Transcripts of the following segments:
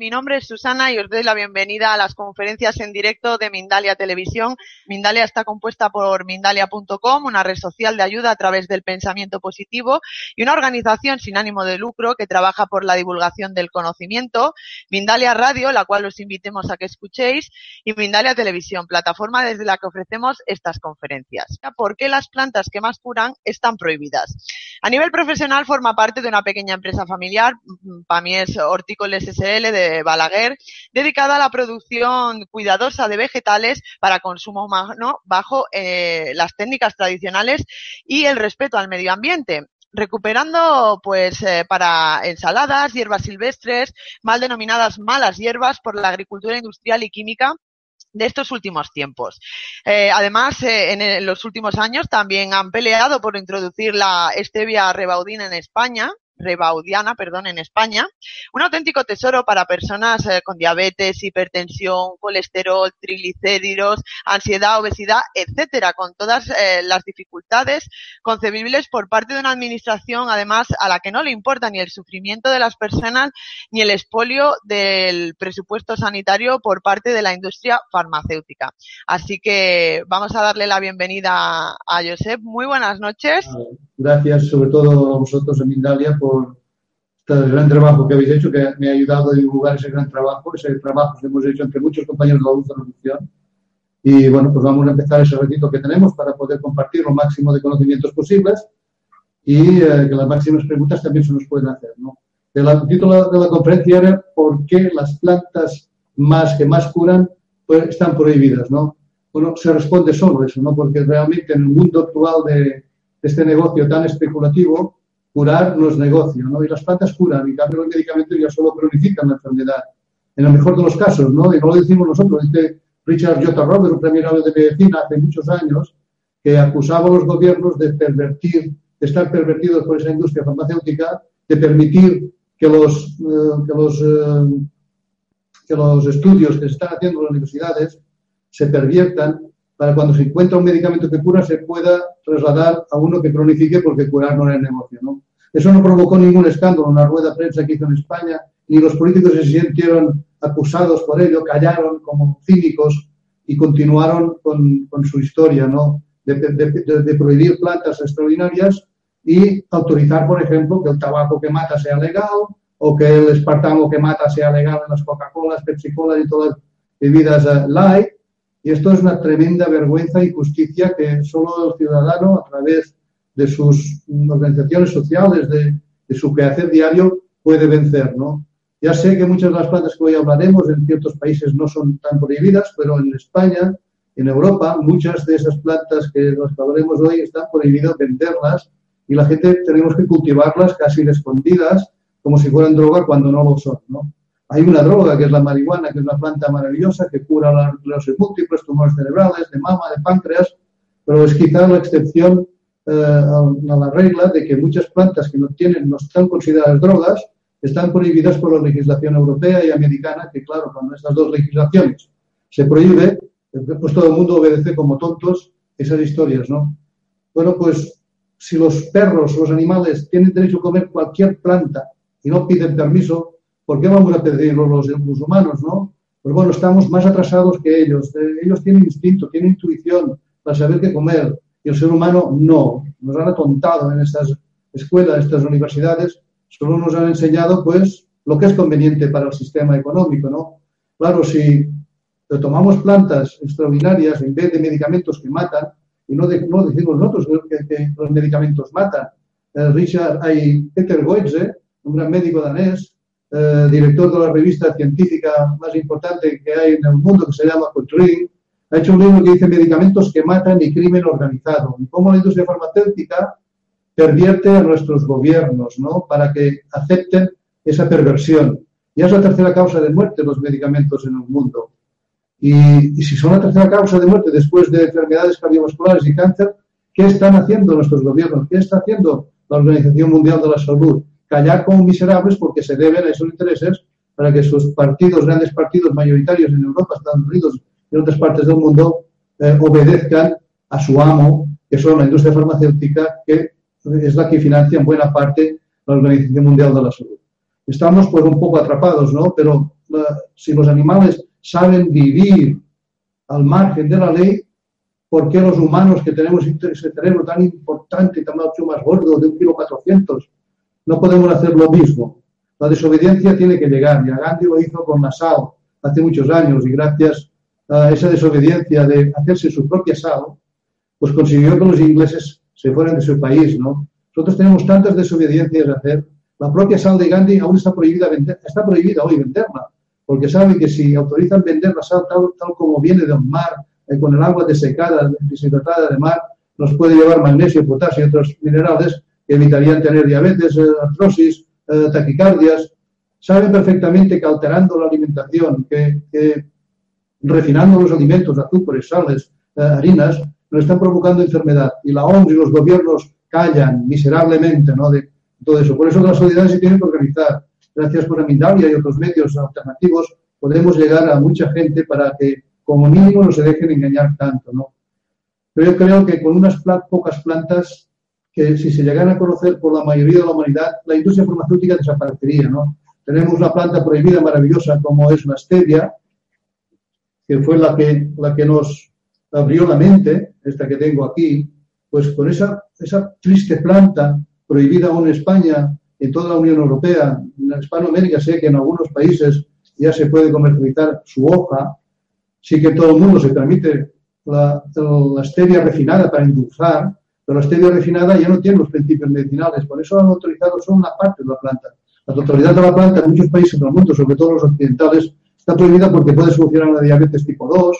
Mi nombre es Susana y os doy la bienvenida a las conferencias en directo de Mindalia Televisión. Mindalia está compuesta por Mindalia.com, una red social de ayuda a través del pensamiento positivo y una organización sin ánimo de lucro que trabaja por la divulgación del conocimiento. Mindalia Radio, la cual os invitemos a que escuchéis, y Mindalia Televisión, plataforma desde la que ofrecemos estas conferencias. ¿Por qué las plantas que más curan están prohibidas? A nivel profesional forma parte de una pequeña empresa familiar, para mí es Hortícoles SL de Balaguer, dedicada a la producción cuidadosa de vegetales para consumo humano bajo eh, las técnicas tradicionales y el respeto al medio ambiente recuperando pues eh, para ensaladas, hierbas silvestres, mal denominadas malas hierbas por la agricultura industrial y química de estos últimos tiempos. Eh, además, eh, en, en, los últimos años también han peleado por introducir la stevia rebaudina en España, rebaudiana, perdón, en España. Un auténtico tesoro para personas eh, con diabetes, hipertensión, colesterol, triglicéridos, ansiedad, obesidad, etcétera, con todas eh, las dificultades concebibles por parte de una administración, además, a la que no le importa ni el sufrimiento de las personas ni el expolio del presupuesto sanitario por parte de la industria farmacéutica. Así que vamos a darle la bienvenida a Josep. Muy buenas noches. Gracias, sobre todo a vosotros en Mindalia, por este gran trabajo que habéis hecho, que me ha ayudado a divulgar ese gran trabajo, ese trabajo que hemos hecho entre muchos compañeros de la Luz de. Y bueno, pues vamos a empezar ese ratito que tenemos para poder compartir lo máximo de conocimientos posibles y eh, que las máximas preguntas también se nos pueden hacer. ¿no? El título de la conferencia era ¿Por qué las plantas más que más curan pues, están prohibidas? ¿no? Bueno, se responde solo eso, ¿no? porque realmente en el mundo actual de, este negocio tan especulativo, curar no es negocio, ¿no? Y las plantas curan, y cambio los medicamentos ya solo cronifican la enfermedad. En el mejor de los casos, ¿no? Y no lo decimos nosotros, dice Richard J. Roberts, un premio de Medicina hace muchos años, que acusaba a los gobiernos de pervertir, de estar pervertidos por esa industria farmacéutica, de permitir que los, eh, que los, eh, que los estudios que se están haciendo en las universidades se perviertan para cuando se encuentra un medicamento que cura se pueda trasladar a uno que cronifique porque curar no es negocio. ¿no? Eso no provocó ningún escándalo en la rueda de prensa que hizo en España, ni los políticos se sintieron acusados por ello, callaron como cínicos y continuaron con, con su historia ¿no? De, de, de, de, prohibir plantas extraordinarias y autorizar, por ejemplo, que el tabaco que mata sea legal o que el espartamo que mata sea legal en las Coca-Colas, Pepsi-Colas y todas las bebidas uh, light y esto es una tremenda vergüenza y justicia que solo el ciudadano, a través de sus organizaciones sociales, de, de su quehacer diario, puede vencer, ¿no? Ya sé que muchas de las plantas que hoy hablaremos en ciertos países no son tan prohibidas, pero en España, en Europa, muchas de esas plantas que las hablaremos hoy están prohibidas venderlas y la gente tenemos que cultivarlas casi escondidas, como si fueran droga cuando no lo son, ¿no? Hay una droga que es la marihuana, que es una planta maravillosa que cura la esclerosis múltiples, tumores cerebrales, de mama, de páncreas, pero es quizá la excepción eh, a la regla de que muchas plantas que no tienen, no están consideradas drogas, están prohibidas por la legislación europea y americana, que claro, cuando estas dos legislaciones se prohíbe, pues todo el mundo obedece como tontos esas historias, ¿no? Bueno, pues si los perros, los animales tienen derecho a comer cualquier planta y no piden permiso, ¿por qué vamos a pedirlo los, los humanos, no? Pues bueno, estamos más atrasados que ellos. Ellos tienen instinto, tienen intuición para saber qué comer. Y el ser humano no. Nos han atontado en estas escuelas, estas universidades. Solo nos han enseñado, pues, lo que es conveniente para el sistema económico, ¿no? Claro, si tomamos plantas extraordinarias en vez de medicamentos que matan, y no, no decimos nosotros que, los medicamentos matan. Eh, Richard, hay Peter Goetze, un gran médico danés, eh, director de la revista científica más importante que hay en el mundo, que se llama Cochrane, ha hecho un libro que dice medicamentos que matan y crimen organizado, y cómo la industria farmacéutica pervierte a nuestros gobiernos, ¿no? Para que acepten esa perversión. Ya es la tercera causa de muerte los medicamentos en el mundo. Y, y, si son la tercera causa de muerte después de enfermedades cardiovasculares y cáncer, ¿qué están haciendo nuestros gobiernos? ¿Qué está haciendo la Organización Mundial de la Salud? Callar como miserables porque se deben a esos intereses para que sus partidos, grandes partidos mayoritarios en Europa, Estados Unidos y en otras partes del mundo, eh, obedezcan a su amo, que son la industria farmacéutica, que es la que financia en buena parte la Organización Mundial de la Salud. Estamos pues un poco atrapados, ¿no? Pero uh, si los animales saben vivir al margen de la ley, ¿por qué los humanos que tenemos ese cerebro tan importante tan mucho más gordo, de un kilo cuatrocientos, no podemos hacer lo mismo? La desobediencia tiene que llegar, y Gandhi lo hizo con la sal hace muchos años, y gracias a esa desobediencia de hacerse su propia sal, pues consiguió que los ingleses se fueran de su país, ¿no? Nosotros tenemos tantas desobediencias a hacer. La propia sal de Gandhi aún está prohibida, vender, está prohibida hoy venderla, porque saben que si autorizan vender la sal tal, como viene de un mar, eh, con el agua desecada, deshidratada de mar, nos puede llevar magnesio, potasio y otros minerales que evitarían tener diabetes, eh, artrosis, eh, taquicardias. Saben perfectamente que alterando la alimentación, que, que refinando los alimentos, azúcares, sales, harinas, nos están provocando enfermedad. Y la OMS y los gobiernos callan miserablemente ¿no? de todo eso. Por eso las sociedades se tienen que organizar. Gracias por Amindalia y otros medios alternativos podemos llegar a mucha gente para que como mínimo no se dejen engañar tanto. ¿no? Pero yo creo que con unas pocas plantas que si se llegaran a conocer por la mayoría de la humanidad, la industria farmacéutica desaparecería. ¿no? Tenemos una planta prohibida maravillosa como es la stevia, que fue la que, la que nos abrió la mente, esta que tengo aquí, pues con esa, esa triste planta prohibida aún en España, en toda la Unión Europea, en Hispanoamérica sé que en algunos países ya se puede comercializar su hoja, sí que todo el mundo se permite la, la stevia refinada para endulzar, pero la stevia refinada ya no tiene los principios medicinales, por eso han autorizado solo una parte de la planta. La totalidad de la planta en muchos países del mundo, sobre todo los occidentales, está prohibida porque puede solucionar la diabetes tipo 2,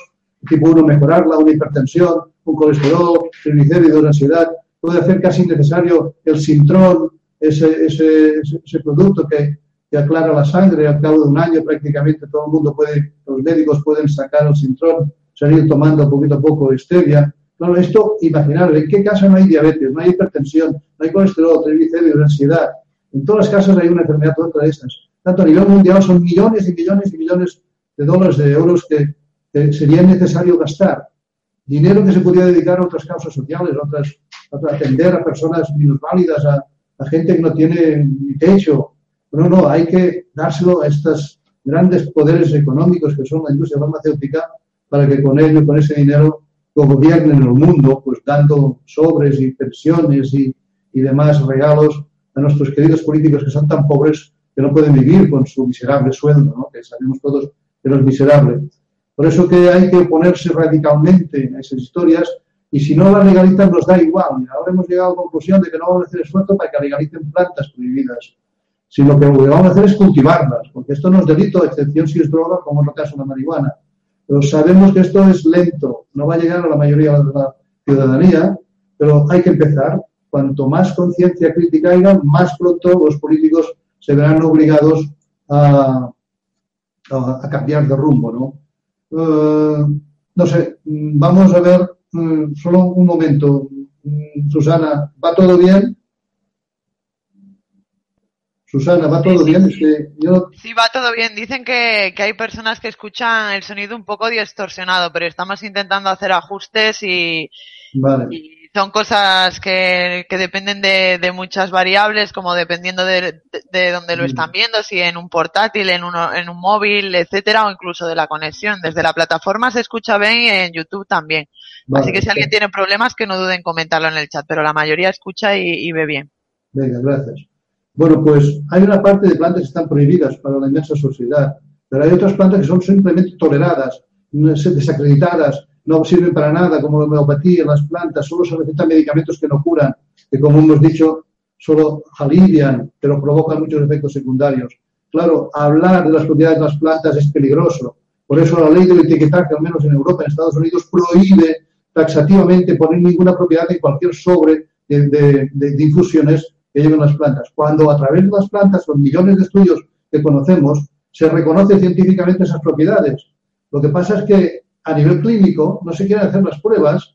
tipo 1 mejorarla, una hipertensión, un colesterol, triglicéridos, ansiedad, puede hacer casi innecesario el sintrón, ese, producto que, que, aclara la sangre, al cabo de un año prácticamente todo el mundo puede, los médicos pueden sacar el sintrón, salir tomando poquito a poco stevia. Claro, esto, imaginar, ¿en qué caso no hay diabetes, no hay hipertensión, no hay colesterol, triglicéridos, ansiedad? En todas las casos hay una enfermedad otra de estas. Tanto a nivel mundial son millones y millones y millones de dólares, de euros que, sería necesario gastar dinero que se podría dedicar a otras causas sociales, a, otras, atender a personas minusválidas, a, a gente que no tiene ni techo. No, no, hay que dárselo a estos grandes poderes económicos que son la industria farmacéutica para que con ello, con ese dinero, gobiernen el mundo, pues dando sobres y pensiones y, y demás regalos a nuestros queridos políticos que son tan pobres que no pueden vivir con su miserable sueldo, ¿no? que sabemos todos que no es miserable. Por eso que hay que oponerse radicalmente a esas historias y si no las legalizan nos da igual. ahora hemos llegado a la conclusión de que no vamos a hacer esfuerzo para que legalicen plantas prohibidas, sino que lo que vamos a hacer es cultivarlas, porque esto no es delito, a excepción si es droga, como es el caso de la marihuana. Pero sabemos que esto es lento, no va a llegar a la mayoría de la ciudadanía, pero hay que empezar. Cuanto más conciencia crítica haya, más pronto los políticos se verán obligados a, a, cambiar de rumbo, ¿no? Eh, no sé, vamos a ver mm, solo un momento. Mm, Susana, ¿va todo bien? Susana, ¿va todo bien? Sí, va todo bien. Dicen que, hay personas que escuchan el sonido un poco distorsionado, pero estamos intentando hacer ajustes y, vale son cosas que, que dependen de, de, muchas variables, como dependiendo de, de, dónde lo están viendo, si en un portátil, en, uno, en un móvil, etcétera, o incluso de la conexión. Desde la plataforma se escucha bien y en YouTube también. Así que si alguien tiene problemas, que no duden en comentarlo en el chat, pero la mayoría escucha y, y ve bien. Venga, gracias. Bueno, pues hay una parte de plantas que están prohibidas para la inmensa sociedad, pero hay otras plantas que son simplemente toleradas desacreditadas, no sirven para nada, como la homeopatía, las plantas, solo se recetan medicamentos que no curan, que como hemos dicho, solo alivian, pero provocan muchos efectos secundarios. Claro, hablar de las propiedades de las plantas es peligroso. Por eso la ley del etiquetaje, al menos en Europa, en Estados Unidos, prohíbe taxativamente poner ninguna propiedad en cualquier sobre de, de, infusiones que lleven las plantas. Cuando a través de las plantas, con millones de estudios que conocemos, se reconoce científicamente esas propiedades. Lo que pasa es que a nivel clínico no se quieren hacer las pruebas.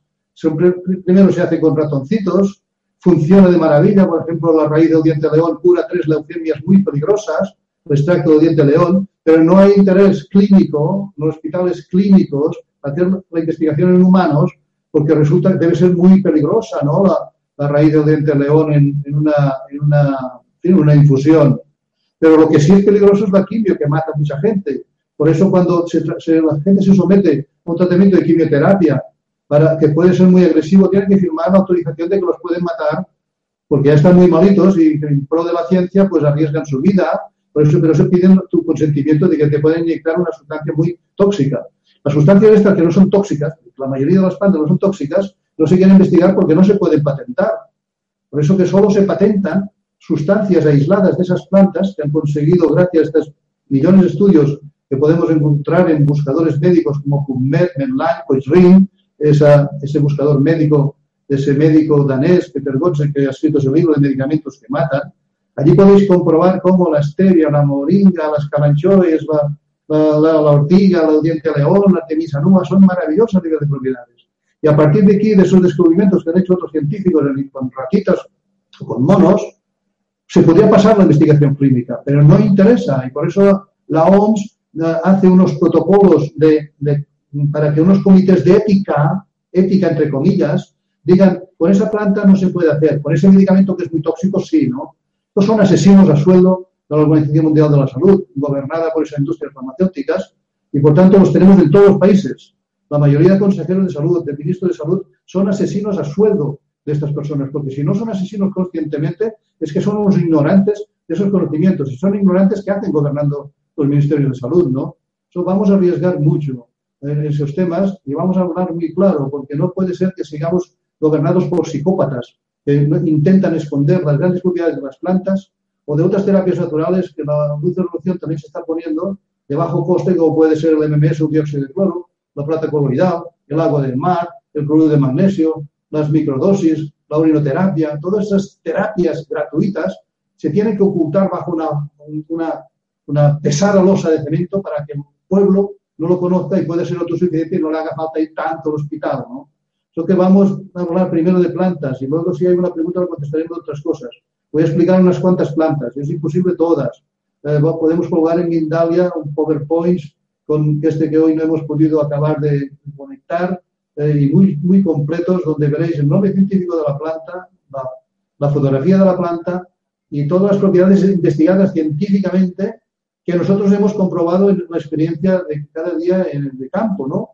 Primero se hace con ratoncitos, funciona de maravilla. Por ejemplo, la raíz del diente león cura tres leucemias muy peligrosas, el extracto del diente león, pero no hay interés clínico, los hospitales clínicos, hacer la investigación en humanos, porque resulta que debe ser muy peligrosa, ¿no? La, raíz del diente león en, una, en, una, una infusión. Pero lo que sí es peligroso es la quimio, que mata a mucha gente. Por eso cuando la gente se somete a un tratamiento de quimioterapia, para, que puede ser muy agresivo, tienen que firmar la autorización de que los pueden matar, porque ya están muy malitos y en pro de la ciencia pues arriesgan su vida. Por eso, pero eso piden tu consentimiento de que te pueden inyectar una sustancia muy tóxica. Las sustancias estas que no son tóxicas, la mayoría de las plantas no son tóxicas, no se quieren investigar porque no se pueden patentar. Por eso que solo se patentan sustancias aisladas de esas plantas que han conseguido, gracias a estos millones de estudios que podemos encontrar en buscadores médicos como PubMed, Medline, Coisrin, ese buscador médico, ese médico danés, Peter Godsen, que ha escrito ese libro de medicamentos que matan. Allí podéis comprobar cómo la stevia, la moringa, las calanchoes, la, la, ortiga, la diente león, la temisa nua, son maravillosas de propiedades. Y a partir de aquí, de esos descubrimientos que han hecho otros científicos con ratitas o con monos, se podría pasar la investigación clínica, pero no interesa y por eso la OMS hace unos protocolos de, para que unos comités de ética, ética entre comillas, digan, con esa planta no se puede hacer, con ese medicamento que es muy tóxico sí, ¿no? Estos son asesinos a sueldo de la Organización Mundial de la Salud, gobernada por esas industrias farmacéuticas, y por tanto los tenemos en todos los países. La mayoría de consejeros de salud, de ministros de salud, son asesinos a sueldo de estas personas, porque si no son asesinos conscientemente, es que son unos ignorantes de esos conocimientos, y son ignorantes que hacen gobernando los ministerios de salud, ¿no? So, vamos a arriesgar mucho en esos temas y vamos a hablar muy claro, porque no puede ser que sigamos gobernados por psicópatas que intentan esconder las grandes propiedades de las plantas o de otras terapias naturales que la luz de revolución también se está poniendo de bajo coste, como puede ser el MMS, un dióxido de cloro, la plata coloidal, el agua del mar, el cloruro de magnesio, las microdosis, la urinoterapia, todas esas terapias gratuitas se tienen que ocultar bajo una, una, una pesada losa de cemento para que el pueblo no lo conozca y puede ser autosuficiente y no le haga falta ir tanto al hospital, ¿no? Eso que vamos a hablar primero de plantas y luego si hay una pregunta lo contestaremos de otras cosas. Voy a explicar unas cuantas plantas, es imposible todas. Eh, podemos colgar en Mindalia un PowerPoint con este que hoy no hemos podido acabar de conectar eh, y muy, muy completos donde veréis el nombre científico de la planta, la, fotografía de la planta y todas las propiedades investigadas científicamente que nosotros hemos comprobado en la experiencia de cada día en el campo, ¿no?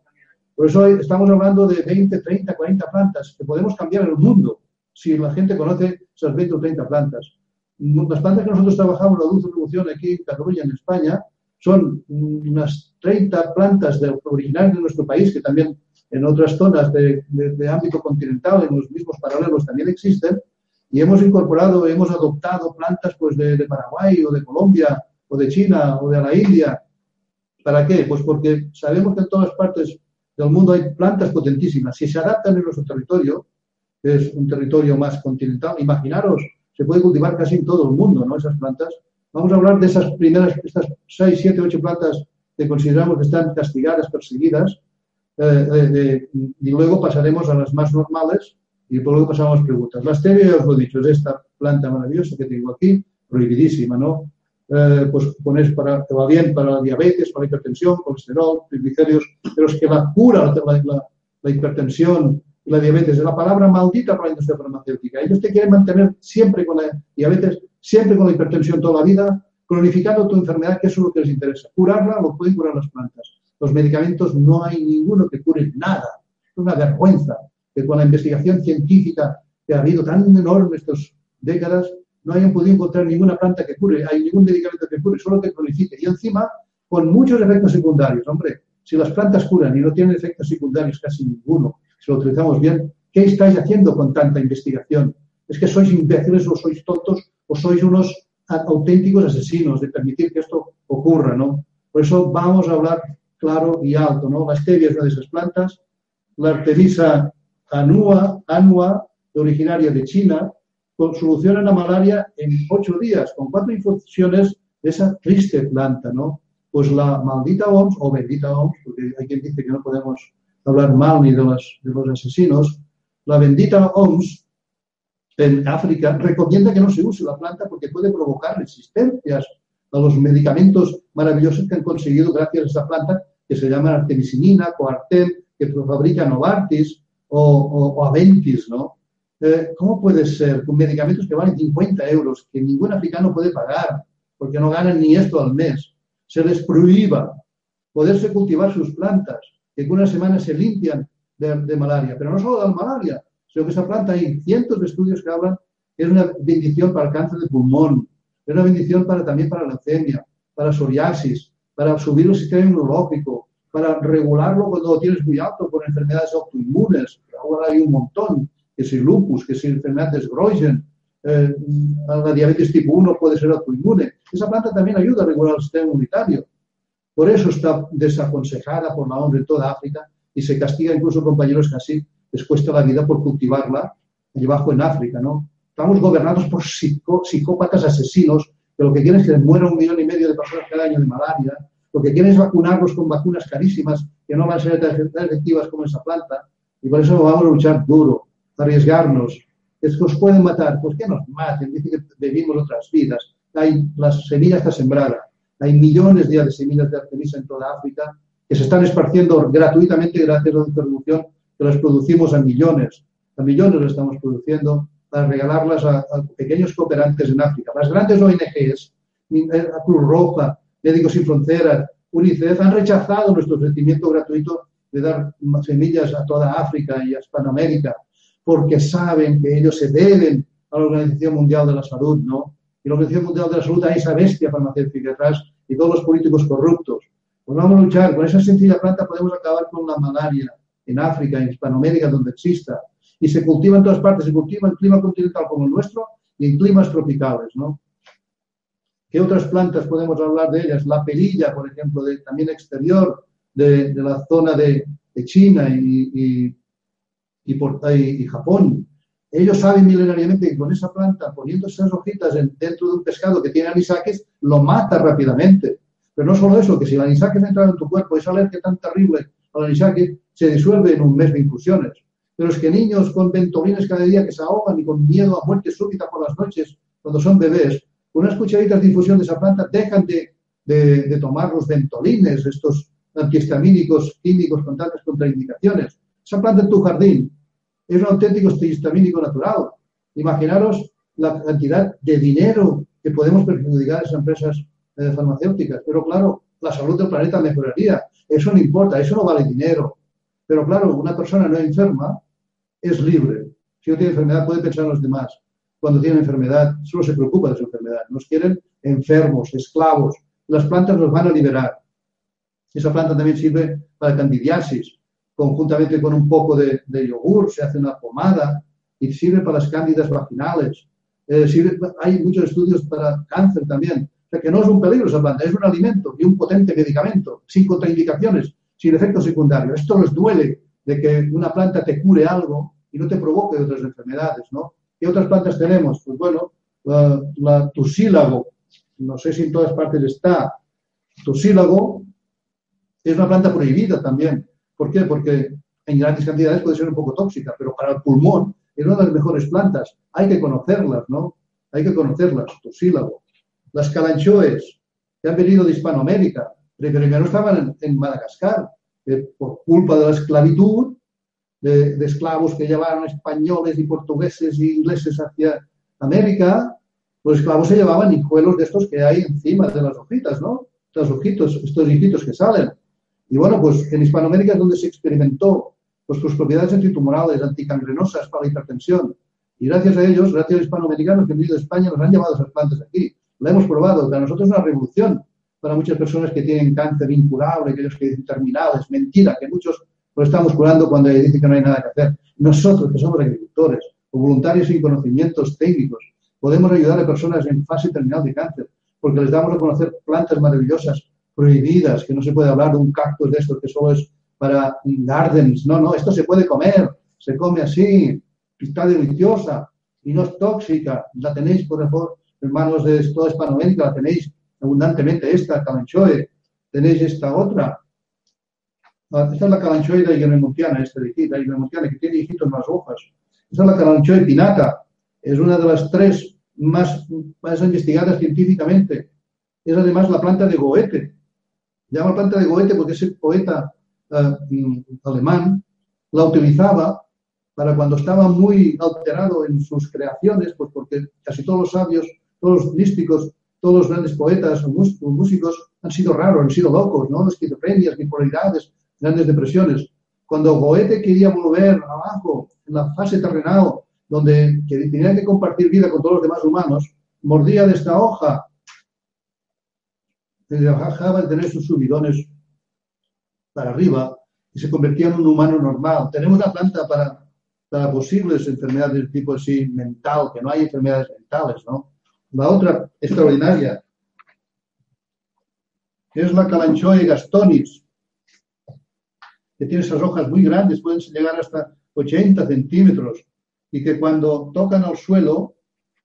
Por eso estamos hablando de 20, 30, 40 plantas que podemos cambiar el mundo si la gente conoce esas 20 o 30 plantas. Las plantas que nosotros trabajamos, la Dulce Revolución aquí en Cataluña, en España, son unas 30 plantas de, originales de nuestro país que también en otras zonas de, ámbito continental, en los mismos paralelos también existen, y hemos incorporado, hemos adoptado plantas pues de, Paraguay o de Colombia o de China o de la India. ¿Para qué? Pues porque sabemos que en todas partes del mundo hay plantas potentísimas. Si se adaptan en nuestro territorio, que es un territorio más continental, imaginaros, se puede cultivar casi en todo el mundo, ¿no? Esas plantas. Vamos a hablar de esas primeras, estas 6, 7, 8 plantas que consideramos que están castigadas, perseguidas, eh, y luego pasaremos a las más normales y luego pasamos preguntas. La stevia, ya os lo he dicho, es esta planta maravillosa que tengo aquí, prohibidísima, ¿no? Eh, pues pones para, que va bien para la diabetes, para la hipertensión, colesterol, triglicéridos, pero es que la cura la, la, hipertensión la diabetes es la palabra maldita para la industria farmacéutica. Ellos te quieren mantener siempre con la diabetes, siempre con la hipertensión toda la vida, cronificando tu enfermedad, que eso es lo que les interesa. Curarla lo pueden curar las plantas. Los medicamentos no hay ninguno que cure nada. Es una vergüenza que con la investigación científica que ha habido tan enorme estas décadas, no hayan podido encontrar ninguna planta que cure, hay ningún medicamento que cure, solo que cronifique. Y encima, con muchos efectos secundarios. Hombre, Si las plantas curan y no tienen efectos secundarios casi ninguno, si lo utilizamos bien, ¿qué estáis haciendo con tanta investigación? ¿Es que sois imbéciles o sois tontos o sois unos auténticos asesinos de permitir que esto ocurra, ¿no? Por eso vamos a hablar claro y alto, ¿no? La stevia es una de esas plantas, la artemisa anua, anua originaria de China, soluciona la malaria en ocho días, con cuatro infusiones de esa triste planta, ¿no? Pues la maldita OMS, o bendita OMS, porque hay quien dice que no podemos hablar mal ni de los, de los asesinos, la bendita OMS en África recomienda que no se use la planta porque puede provocar resistencias a los medicamentos maravillosos que han conseguido gracias a esta planta que se llama artemisinina, coartem, que fabrica Novartis o, o Aventis, ¿no? Eh, ¿Cómo puede ser con medicamentos que valen 50 euros, que ningún africano puede pagar, porque no ganan ni esto al mes, se les prohíba poderse cultivar sus plantas, que en una semana se limpian de, malaria, pero no solo de la malaria, sino que esa planta hay cientos de estudios que hablan que es una bendición para el cáncer de pulmón, es una bendición para, también para la leucemia, para psoriasis, para subir el sistema inmunológico, para regularlo cuando lo tienes muy alto con enfermedades autoinmunes, ahora hay un montón, que si lupus, que si enfermedad de Sgrogen, eh, la diabetes tipo 1 puede ser autoinmune. Esa planta también ayuda a regular el sistema inmunitario. Por eso está desaconsejada por la OMS en toda África y se castiga incluso compañeros que así les cuesta la vida por cultivarla allí abajo en África, ¿no? Estamos gobernados por psicópatas asesinos que lo que quieren es que muera un millón y medio de personas cada año de malaria, lo que quieren es vacunarlos con vacunas carísimas que no van a ser tan efectivas como esa planta, y por eso vamos a luchar duro, arriesgarnos. Es que os pueden matar, pues que nos maten, dicen que vivimos otras vidas. Hay, la semilla está sembrada, hay millones de semillas de artemisa en toda África que se están esparciendo gratuitamente gracias a la distribución que las producimos a millones. A millones las estamos produciendo para regalarlas a, pequeños cooperantes en África. Las grandes ONGs, la Cruz Roja, Médicos Sin Fronteras, UNICEF, han rechazado nuestro ofrecimiento gratuito de dar semillas a toda África y a Hispanoamérica, porque saben que ellos se deben a la Organización Mundial de la Salud, ¿no? Y la Organización Mundial de la Salud hay esa bestia farmacéutica detrás y todos los políticos corruptos. Pues vamos a luchar. Con esa sencilla planta podemos acabar con la malaria en África, en Hispanoamérica, donde exista. Y se cultiva en todas partes. Se cultiva en clima continental como el nuestro y en climas tropicales, ¿no? ¿Qué otras plantas podemos hablar de ellas? La perilla, por ejemplo, de, también exterior de, la zona de, China y, y, Japón. Ellos saben milenariamente que con esa planta, poniendo esas hojitas dentro de un pescado que tiene anisaques, lo mata rápidamente. Pero no solo eso, que si el anisaques entra en tu cuerpo, esa alergia tan terrible al anisaque se disuelve en un mes de infusiones. Pero es que niños con ventolines cada día que se ahogan y con miedo a muerte súbita por las noches, cuando son bebés, con unas cucharitas de infusión de esa planta dejan de, de, tomar los ventolines, estos antihistamínicos químicos con tantas contraindicaciones. Esa planta en tu jardín es un auténtico antihistamínico natural. Imaginaros la cantidad de dinero que podemos perjudicar a esas empresas eh, farmacéuticas. Pero claro, la salud del planeta mejoraría. Eso no importa, eso no vale dinero. Pero claro, una persona no enferma es libre. Si no tiene enfermedad puede pensar en los demás cuando tienen enfermedad, solo se preocupa de su enfermedad. Nos quieren enfermos, esclavos. Las plantas nos van a liberar. Esa planta también sirve para candidiasis. Conjuntamente con un poco de, yogur se hace una pomada y sirve para las cándidas vaginales. Eh, hay muchos estudios para cáncer también. O sea que no es un peligro esa planta, es un alimento y un potente medicamento, sin contraindicaciones, sin efectos secundarios. Esto les duele de que una planta te cure algo y no te provoque otras enfermedades, ¿no? ¿Qué otras plantas tenemos? Pues bueno, la, tusílago, no sé si en todas partes está. Tusílago es una planta prohibida también. ¿Por qué? Porque en grandes cantidades puede ser un poco tóxica, pero para el pulmón es una de las mejores plantas. Hay que conocerlas, ¿no? Hay que conocerlas, tusílago. Las calanchoes, que han venido de Hispanoamérica, pero no estaban en, Madagascar. por culpa de la esclavitud, de, esclavos que llevaron españoles y portugueses y ingleses hacia América, los esclavos se llevaban hijuelos de estos que hay encima de las hojitas, ¿no? Estos ojitos, estos hijitos que salen. Y bueno, pues en Hispanoamérica es donde se experimentó pues, sus propiedades antitumorales, anticangrenosas para la hipertensión. Y gracias a ellos, gracias a hispanoamericanos que han venido de España, nos han llevado esas plantas aquí. La hemos probado, para nosotros es una revolución. para muchas personas que tienen cáncer incurable, aquellos que dicen terminal, es mentira, que muchos lo estamos curando cuando dicen que no hay nada que hacer. Nosotros, que somos agricultores o voluntarios sin conocimientos técnicos, podemos ayudar a personas en fase terminal de cáncer, porque les damos a conocer plantas maravillosas, prohibidas, que no se puede hablar de un cactus de estos que solo es para gardens. No, no, esto se puede comer, se come así, está deliciosa y no es tóxica. La tenéis, por favor, hermanos de toda Hispanoamérica, la tenéis abundantemente, esta, calanchoe. Tenéis esta otra, Ah, esta es la calanchoida higueremontiana, esta de aquí, la que tiene hijitos más hojas. Esta es la calanchoe pinata, es una de las tres más, más investigadas científicamente. Es además la planta de Goethe. Llama planta de Goethe porque ese poeta uh, alemán la utilizaba para cuando estaba muy alterado en sus creaciones, pues porque casi todos los sabios, todos los místicos, todos los grandes poetas o músicos han sido raros, han sido locos, ¿no? Esquizofrenias, bipolaridades, grandes depresiones. Cuando Goethe quería volver abajo, en la fase terrenal, donde tenía que compartir vida con todos los demás humanos, mordía de esta hoja, dejaba de tener sus subidones para arriba y se convertía en un humano normal. Tenemos la planta para, para posibles enfermedades de tipo así mental, que no hay enfermedades mentales, ¿no? La otra extraordinaria es la Calanchoe gastonis, que tiene esas hojas muy grandes, pueden llegar hasta 80 centímetros, y que cuando tocan al suelo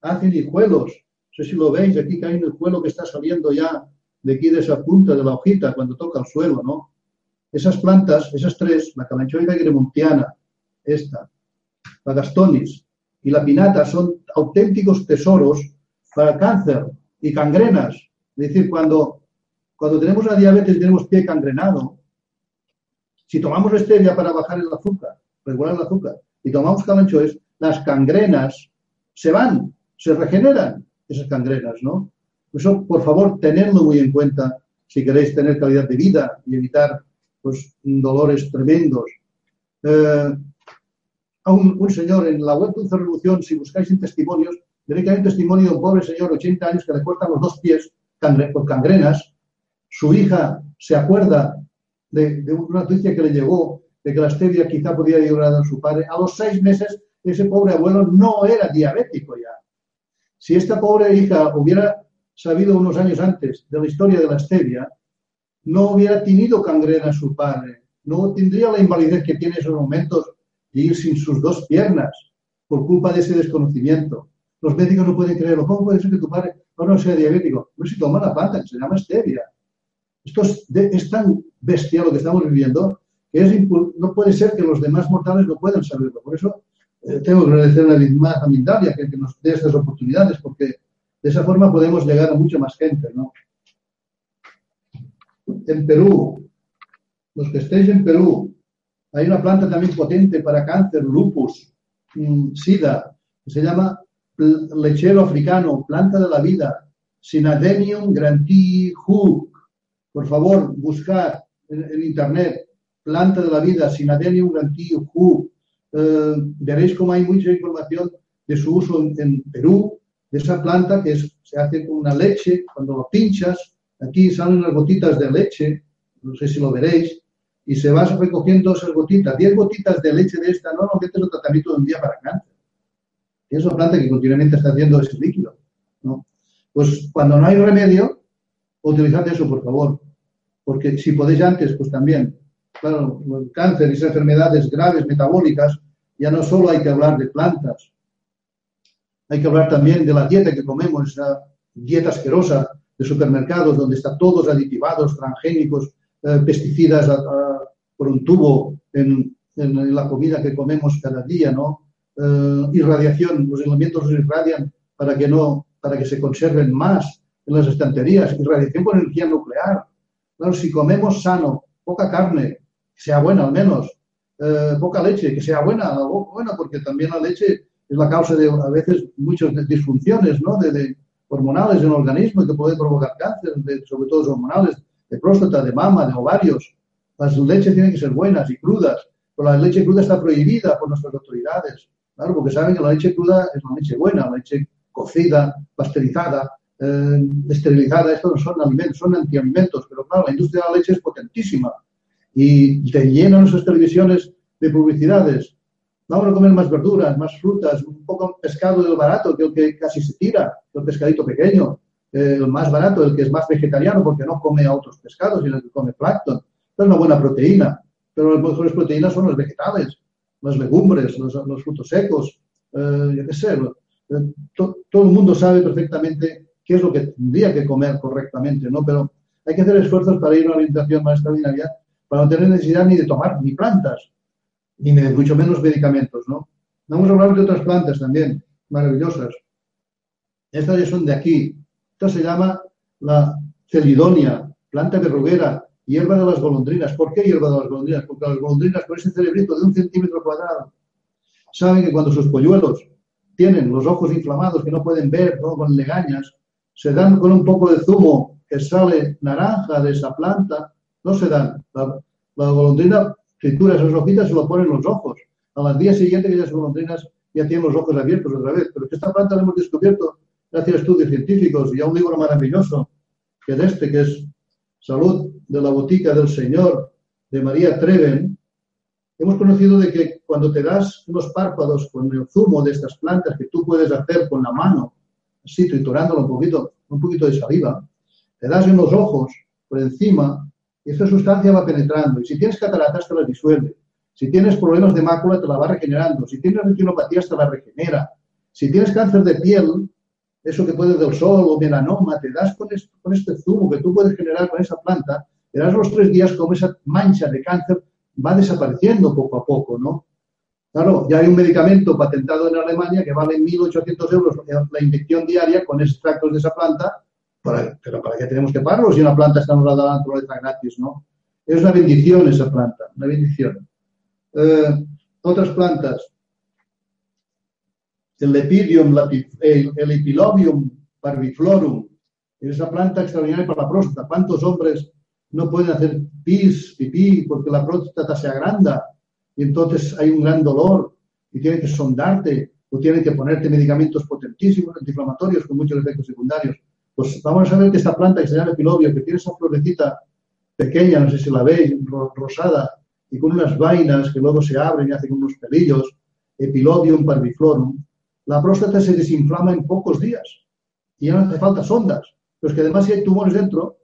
hacen hijuelos. No sé si lo veis, aquí que hay un hijuelo que está saliendo ya de aquí de esa punta de la hojita cuando toca el suelo, ¿no? Esas plantas, esas tres, la calanchoica gremontiana, esta, la gastonis y la pinata, son auténticos tesoros para cáncer y cangrenas. Es decir, cuando, cuando tenemos la diabetes y tenemos pie cangrenado, si tomamos stevia para bajar el azúcar, regular el azúcar, y tomamos calanchoes, las cangrenas se van, se regeneran esas cangrenas, ¿no? Eso, por favor, tenedlo muy en cuenta si queréis tener calidad de vida y evitar pues, dolores tremendos. Eh, a un, señor en la web de Revolución, si buscáis en testimonios, veréis que hay un testimonio de un pobre señor, 80 años, que le cortan los dos pies por cangrenas. Su hija se acuerda de, una noticia que le llegó de que la stevia quizá podía ayudar a su padre. A los seis meses, ese pobre abuelo no era diabético ya. Si esta pobre hija hubiera sabido unos años antes de la historia de la stevia, no hubiera tenido cangrena su padre, no tendría la invalidez que tiene en esos momentos de ir sin sus dos piernas por culpa de ese desconocimiento. Los médicos no pueden creerlo. ¿Cómo puede ser que tu padre no, sea diabético? No si toma la que se llama stevia. Esto es, tan bestial lo que estamos viviendo que es, no puede ser que los demás mortales no puedan saberlo. Por eso eh, tengo que agradecer a la Mindalia que, que nos dé estas oportunidades, porque de esa forma podemos llegar a mucha más gente. ¿no? En Perú, los que estéis en Perú, hay una planta también potente para cáncer, lupus, mm, sida, que se llama lechero africano, planta de la vida, Sinadenium grantii hook, por favor, buscar en, internet planta de la vida, Sinadenium grantiu, Hu. Eh, veréis cómo hay mucha información de su uso en, Perú, esa planta que se hace con una leche, cuando lo pinchas, aquí salen unas gotitas de leche, no sé si lo veréis, y se va recogiendo esas gotitas, 10 gotitas de leche de esta, no, no, que este es un tratamiento de un día para cáncer. Es una planta que continuamente está haciendo ese líquido. ¿no? Pues cuando no hay remedio, utilizad eso, por favor porque si podéis antes, pues también, claro, el cáncer y esas enfermedades graves metabólicas, ya no solo hay que hablar de plantas, hay que hablar también de la dieta que comemos, esa dieta asquerosa de supermercados donde está todos aditivados, transgénicos, eh, pesticidas por un tubo en, la comida que comemos cada día, ¿no? Eh, irradiación, los elementos se irradian para que no, para que se conserven más en las estanterías, irradiación por energía nuclear, Claro, si comemos sano, poca carne, que sea buena al menos, eh, poca leche, que sea buena, buena, porque también la leche es la causa de a veces muchas disfunciones ¿no? de, hormonales en el organismo que puede provocar cáncer, sobre todo hormonales, de próstata, de mama, de ovarios. Las leches tienen que ser buenas y crudas, pero la leche cruda está prohibida por nuestras autoridades, claro, porque saben que la leche cruda es la leche buena, la leche cocida, pasteurizada, eh, esterilizada, esto no son alimentos, son antialimentos, pero claro, la industria de la leche es potentísima y te llenan nuestras televisiones de publicidades. Vamos a comer más verduras, más frutas, un poco pescado del barato, que el que casi se tira, el pescadito pequeño, el más barato, el que es más vegetariano porque no come a otros pescados, sino que come plancton. Es una buena proteína, pero las mejores proteínas son los vegetales, las legumbres, los, frutos secos, eh, yo qué sé. Eh, todo el mundo sabe perfectamente qué es lo que tendría que comer correctamente, ¿no? Pero hay que hacer esfuerzos para ir a una alimentación más extraordinaria, para no tener necesidad ni de tomar ni plantas, ni mucho menos medicamentos, ¿no? Vamos a hablar de otras plantas también, maravillosas. Estas ya son de aquí. Esta se llama la celidonia, planta verruguera, hierba de las golondrinas. ¿Por qué hierba de las golondrinas? Porque las golondrinas con ese cerebrito de un centímetro cuadrado saben que cuando sus polluelos tienen los ojos inflamados que no pueden ver, ¿no? con legañas, se dan con un poco de zumo que sale naranja de esa planta, no se dan. La, golondrina tritura esas hojitas se lo pone en los ojos. Al día siguiente que esas golondrinas ya tienen los ojos abiertos otra vez. Pero esta planta la hemos descubierto gracias a estudios científicos y a un libro maravilloso que es este, que es Salud de la Botica del Señor, de María Treven, hemos conocido de que cuando te das unos párpados con el zumo de estas plantas que tú puedes hacer con la mano, así triturándolo un poquito, un poquito de saliva, te das en los ojos por encima y esta sustancia va penetrando. Y si tienes cataratas, te la disuelve. Si tienes problemas de mácula, te la va regenerando. Si tienes retinopatías, te la regenera. Si tienes cáncer de piel, eso que puede del sol o melanoma, te das con este, zumo que tú puedes generar con esa planta, verás los tres días como esa mancha de cáncer va desapareciendo poco a poco, ¿no? Claro, ya hay un medicamento patentado en Alemania que vale 1.800 euros la inyección diaria con extractos de esa planta, pero ¿para qué tenemos que pagarlo si una planta está nos la naturaleza gratis, no? Es una bendición esa planta, una bendición. Eh, otras plantas, el Lepidium, el, Epilobium parviflorum, es esa planta extraordinaria para la próstata. ¿Cuántos hombres no pueden hacer pis, pipí, porque la próstata se agranda y entonces hay un gran dolor y tienen que sondarte o tienen que ponerte medicamentos potentísimos, antiinflamatorios con muchos efectos secundarios. Pues vamos a ver que esta planta que se llama epilobio, que tiene esa florecita pequeña, no sé si la veis, rosada, y con unas vainas que luego se abren y hacen unos pelillos, epilobium parviflorum, la próstata se desinflama en pocos días y ya no hace falta sondas. Pero es que además si hay tumores dentro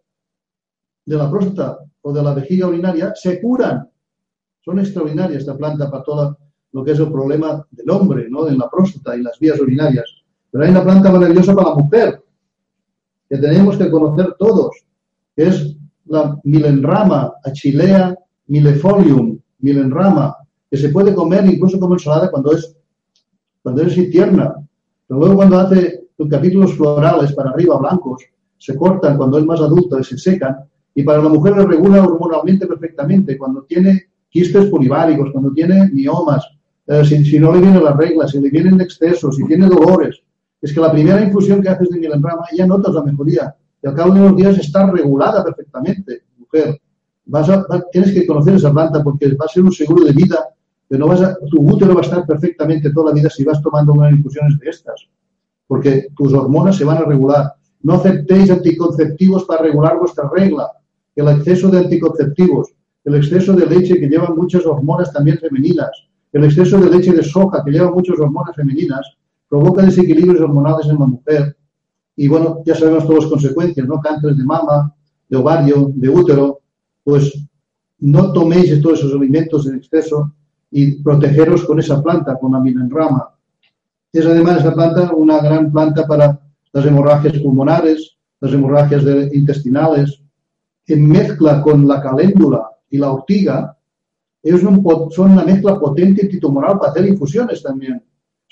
de la próstata o de la vejiga urinaria, se curan. Son extraordinarias esta planta para todo lo que es el problema del hombre, ¿no? En la próstata y las vías urinarias. Pero hay una planta maravillosa para la mujer, que tenemos que conocer todos, que es la milenrama, achilea milefolium, milenrama, que se puede comer incluso como ensalada cuando es cuando es tierna. Pero luego cuando hace los capítulos florales para arriba blancos, se cortan cuando es más adulto y se secan. Y para la mujer lo regula hormonalmente perfectamente. Cuando tiene quistes poliváricos, cuando tiene miomas, eh, si, no le vienen las reglas, si le vienen de exceso, si tiene dolores. Es que la primera infusión que haces de milenrama ya notas la mejoría. Y al cabo de unos días está regulada perfectamente, mujer. Vas tienes que conocer esa planta porque va a ser un seguro de vida no vas a, tu útero va a estar perfectamente toda la vida si vas tomando unas infusiones de estas, porque tus hormonas se van a regular. No aceptéis anticonceptivos para regular vuestra regla. El exceso de anticonceptivos, el exceso de leche que lleva muchas hormonas también femeninas, el exceso de leche de soja que lleva muchas hormonas femeninas, provoca desequilibrios hormonales en la mujer. Y bueno, ya sabemos todas las consecuencias, ¿no? Cáncer de mama, de ovario, de útero. Pues no toméis todos esos alimentos en exceso y protegeros con esa planta, con la milenrama. Es además esa planta una gran planta para las hemorragias pulmonares, las hemorragias intestinales. En mezcla con la caléndula y la ortiga, son una mezcla potente antitumoral para hacer infusiones también.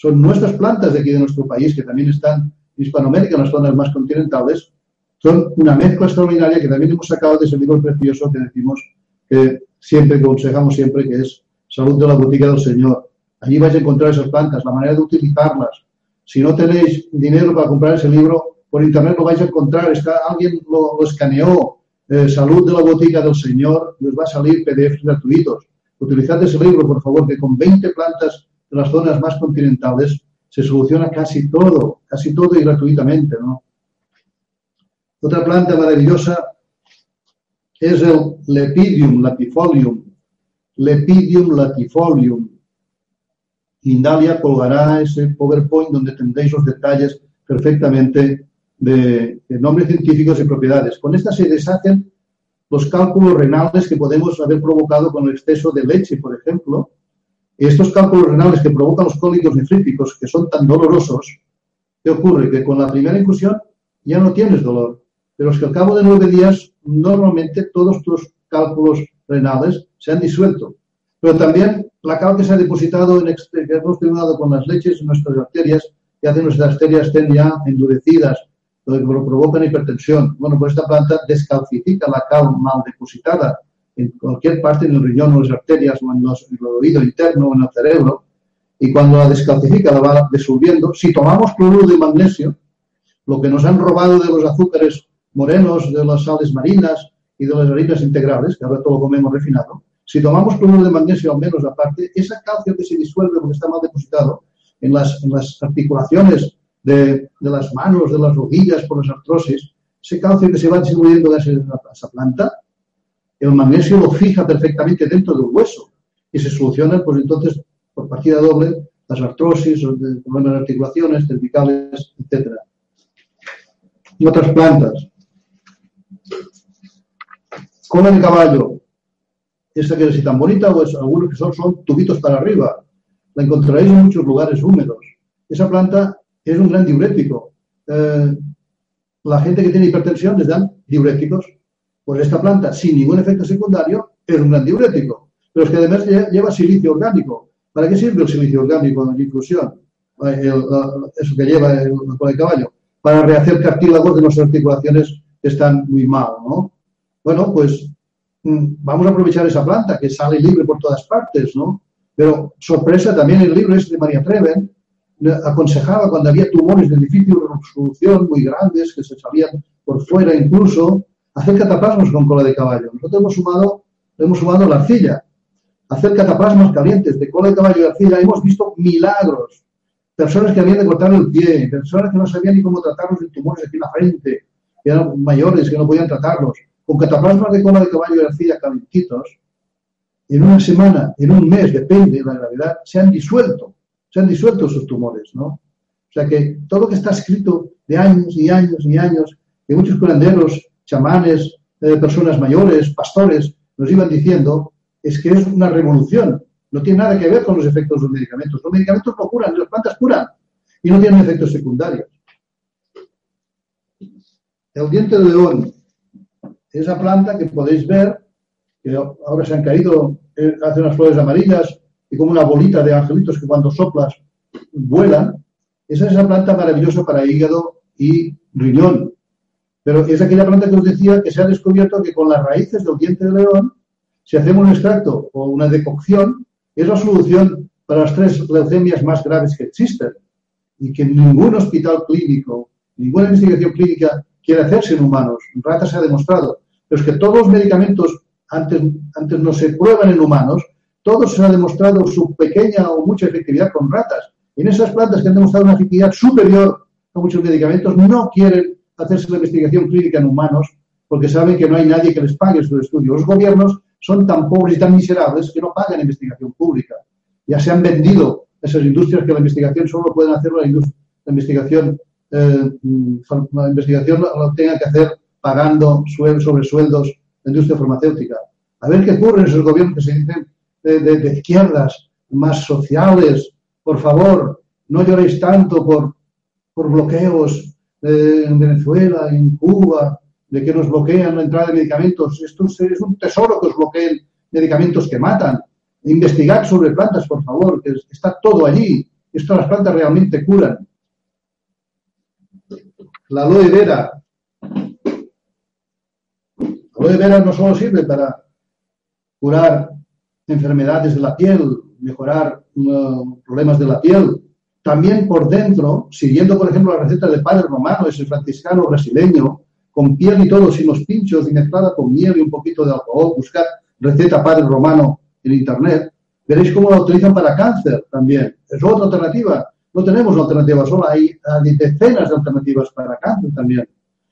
Son nuestras plantas de aquí de nuestro país, que también están en Hispanoamérica, en las zonas más continentales, son una mezcla extraordinaria que también hemos sacado de ese libro precioso que decimos que siempre, que aconsejamos siempre, que es Salud de la Botica del Señor. Allí vais a encontrar esas plantas, la manera de utilizarlas. Si no tenéis dinero para comprar ese libro, por internet lo vais a encontrar. Está, alguien lo, escaneó. Eh, Salud de la Botica del Señor y va a salir PDFs gratuitos. Utilizad ese libro, por favor, que con 20 plantas de las zonas más continentales se soluciona casi todo, casi todo y gratuitamente, ¿no? Otra planta maravillosa es el Lepidium latifolium. Lepidium latifolium. Indalia colgará ese PowerPoint donde tendréis los detalles perfectamente de, nombres científicos y propiedades. Con esta se deshacen los cálculos renales que podemos haber provocado con el exceso de leche, por ejemplo. Estos cálculos renales que provocan los cólicos nefríticos, que son tan dolorosos, ¿qué ocurre? Que con la primera infusión ya no tienes dolor, pero es que al cabo de nueve días normalmente todos tus cálculos renales se han disuelto. Pero también la cal que se ha depositado, en, que hemos terminado con las leches en nuestras arterias, y hacen nuestras arterias estén ya endurecidas, lo que provocan hipertensión. Bueno, pues esta planta descalcifica la cal mal depositada en cualquier parte, en el riñón o las arterias, o en, el oído interno o en el cerebro, y cuando la descalcifica la va disolviendo. Si tomamos cloruro de magnesio, lo que nos han robado de los azúcares morenos, de las sales marinas y de las harinas integrales, que ahora todo lo comemos refinado, si tomamos cloruro de magnesio al menos aparte, esa calcio que se disuelve porque está mal depositado en las, en las articulaciones de, de, las manos, de las rodillas, por las artrosis, ese calcio que se va distribuyendo de esa planta, el magnesio lo fija perfectamente dentro del hueso y se soluciona, pues entonces, por partida doble, las artrosis, problemas de articulaciones, cervicales, etc. Y otras plantas. Cola de caballo, esta que es tan bonita, pues algunos que son, son tubitos para arriba. La encontraréis en muchos lugares húmedos. Esa planta es un gran diurético. Eh, la gente que tiene hipertensión les dan diuréticos. Pues esta planta, sin ningún efecto secundario, es un gran diurético. Pero es que además lleva silicio orgánico. ¿Para qué sirve el silicio orgánico en la inclusión? Eso que lleva el, el, caballo. Para rehacer cartílagos de nuestras articulaciones que están muy mal, ¿no? Bueno, pues Mm, vamos a aprovechar esa planta que sale libre por todas partes, ¿no? Pero sorpresa, también el libro este de María Treven aconsejaba cuando había tumores de difícil resolución muy grandes que se salían por fuera incluso, hacer cataplasmas con cola de caballo. Nosotros hemos sumado, hemos sumado la arcilla. Hacer cataplasmas calientes de cola de caballo y arcilla. Hemos visto milagros. Personas que habían de cortar el pie, personas que no sabían ni cómo tratarlos de tumores aquí en la frente, que eran mayores, que no podían tratarlos con cataplasmas de cola de caballo y arcilla calentitos, en una semana, en un mes, depende de la gravedad, se han disuelto, se han disuelto sus tumores, ¿no? O sea que todo lo que está escrito de años y años y años, que muchos curanderos, chamanes, eh, personas mayores, pastores, nos iban diciendo, es que es una revolución. No tiene nada que ver con los efectos de los medicamentos. Los medicamentos no curan, las plantas curan y no tienen efectos secundarios. El diente de león, esa planta que podéis ver, que ahora se han caído, eh, hace unas flores amarillas y como una bolita de angelitos que cuando soplas vuelan, esa es esa planta maravillosa para hígado y riñón. Pero es aquella planta que os decía que se ha descubierto que con las raíces del diente de león, si hacemos un extracto o una decocción, es la solución para las tres leucemias más graves que existen. Y que ningún hospital clínico, ninguna investigación clínica quiere hacerse en humanos. En ratas se ha demostrado. Pero es que todos los medicamentos antes, antes no se prueban en humanos, todos se ha demostrado su pequeña o mucha efectividad con ratas. En esas plantas que han demostrado una efectividad superior a muchos medicamentos, no quieren hacerse la investigación clínica en humanos porque saben que no hay nadie que les pague su estudio. Los gobiernos son tan pobres y tan miserables que no pagan investigación pública. Ya se han vendido esas industrias que la investigación solo pueden hacer la, la investigación eh, la investigación lo tenga que hacer pagando sobre sueldos la industria farmacéutica. A ver qué ocurre en esos gobiernos que se dicen de, izquierdas, más sociales. Por favor, no lloréis tanto por, por bloqueos en Venezuela, en Cuba, de que nos bloquean la entrada de medicamentos. Esto es un tesoro que os bloqueen medicamentos que matan. Investigad sobre plantas, por favor, que está todo allí. Esto las plantas realmente curan la aloe vera. La aloe vera no solo sirve para curar enfermedades de la piel, mejorar uh, problemas de la piel, también por dentro, siguiendo por ejemplo la receta del padre romano, ese franciscano brasileño, con piel y todo, sin los pinchos y mezclada con miel y un poquito de alcohol, buscar receta padre romano en internet, veréis cómo la utilizan para cáncer también. Es otra alternativa no tenemos una alternativa sola, hay, decenas de alternativas para cáncer también.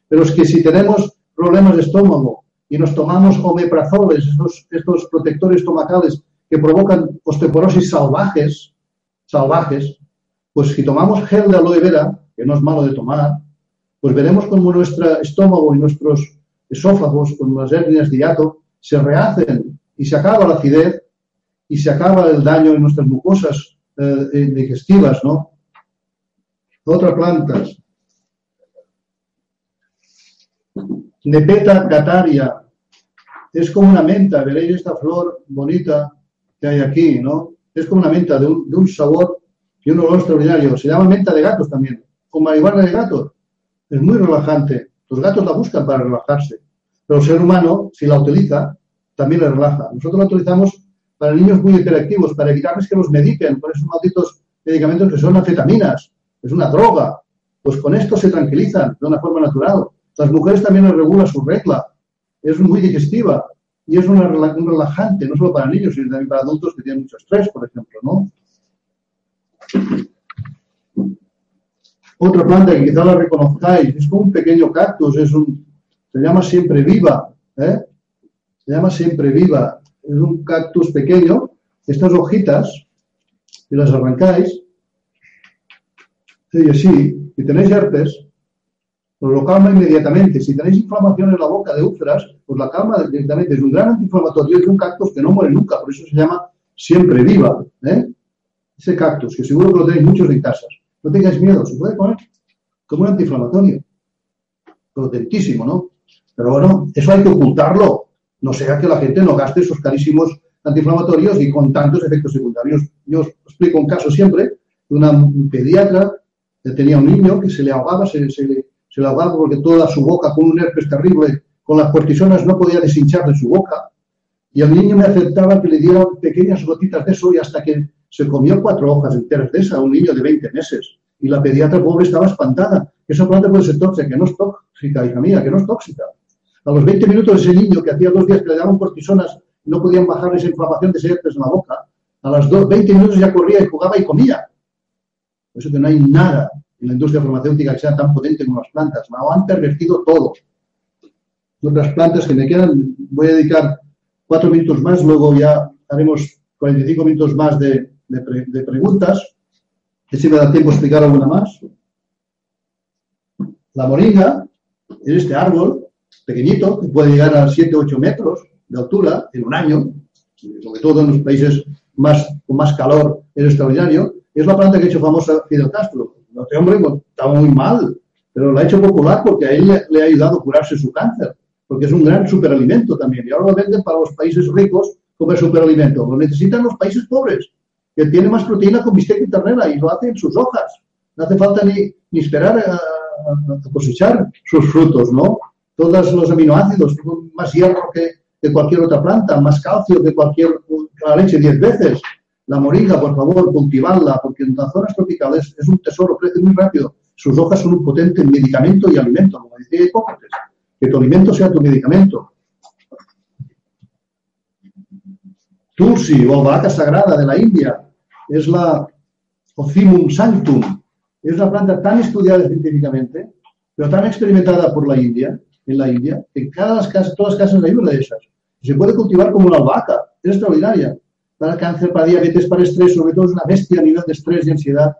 Pero es que si tenemos problemas de estómago y nos tomamos omeprazoles, estos, estos protectores estomacales que provocan osteoporosis salvajes, salvajes, pues si tomamos gel de aloe vera, que no es malo de tomar, pues veremos cómo nuestro estómago y nuestros esófagos, con las hernias de hiato, se rehacen y se acaba la acidez y se acaba el daño en nuestras mucosas eh, digestivas, ¿no? Otras plantas. Nepeta cataria. Es como una menta, veréis esta flor bonita que hay aquí, ¿no? Es como una menta de un, de un sabor y un olor extraordinario. Se llama menta de gatos también, o marihuana de gatos. Es muy relajante. Los gatos la buscan para relajarse. Pero el ser humano, si la utiliza, también le relaja. Nosotros la utilizamos para niños muy hiperactivos, para evitarles que los mediquen con esos malditos medicamentos que son anfetaminas. Es una droga. Pues con esto se tranquilizan de una forma natural. Las mujeres también les regula su regla. Es muy digestiva y es un relajante, no solo para niños, sino también para adultos que tienen mucho estrés, por ejemplo, ¿no? Otra planta que quizá la reconozcáis, es como un pequeño cactus, es un, se llama siempre viva, ¿eh? se llama siempre viva, es un cactus pequeño, estas hojitas, y las arrancáis, y así, si tenéis herpes, os lo calma inmediatamente. Si tenéis inflamación en la boca de úlceras, os la calma directamente. Es un gran antiinflamatorio y un cactus que no muere nunca, por eso se llama siempre viva. ¿eh? Ese cactus, que seguro que lo tenéis muchos en casas. No tengáis miedo, se puede poner como un antiinflamatorio. Potentísimo, ¿no? Pero bueno, eso hay que ocultarlo. No sea que la gente no gaste esos carísimos antiinflamatorios y con tantos efectos secundarios. Yo os explico un caso siempre de una pediatra que tenía un niño que se le ahogaba, se, se, se le ahogaba porque toda su boca con un herpes terrible, con las cortisonas no podía deshinchar de su boca. Y el niño me aceptaba que le dieran pequeñas gotitas de eso y hasta que se comió cuatro hojas enteras de esa, un niño de 20 meses. Y la pediatra pobre estaba espantada. Esa planta puede ser tóxica, que no es tóxica, hija mía, que no es tóxica. A los 20 minutos ese niño que hacía dos días que le daban cortisonas no podían bajar esa inflamación de herpes en la boca, a los 20 minutos ya corría y jugaba y comía. Por eso que no hay nada en la industria farmacéutica que sea tan potente como las plantas. No, han pervertido todo. Otras plantas que me quedan, voy a dedicar cuatro minutos más, luego ya haremos 45 minutos más de, de, de preguntas, que si me da tiempo explicar alguna más. La moringa es este árbol pequeñito, que puede llegar a 7 o 8 metros de altura en un año, sobre todo en los países más, con más calor es extraordinario, es la planta que ha hecho famosa Fidel Castro. Este hombre estaba muy mal, pero la ha hecho popular porque a él le, le, ha ayudado a curarse su cáncer, porque es un gran superalimento también. Y ahora lo venden para los países ricos como superalimento. Lo necesitan los países pobres, que tienen más proteína con bistec y ternera, y lo hacen sus hojas. No hace falta ni, ni esperar a, cosechar sus frutos, ¿no? Todos los aminoácidos, más hierro que, que cualquier otra planta, más calcio que cualquier la leche diez veces. La moringa, por favor, cultivarla, porque en las zonas tropicales es un tesoro, crece muy rápido. Sus hojas son un potente medicamento y alimento, como decía Hipócrates. Que tu alimento sea tu medicamento. Tulsi, o albahaca sagrada de la India, es la Ocimum sanctum. Es una planta tan estudiada científicamente, pero tan experimentada por la India, en la India, que en cada casa, todas las casas hay una de esas. Se puede cultivar como una albahaca. Es extraordinaria para cáncer, para diabetes, para estrés, sobre todo es una bestia a nivel de estrés y ansiedad.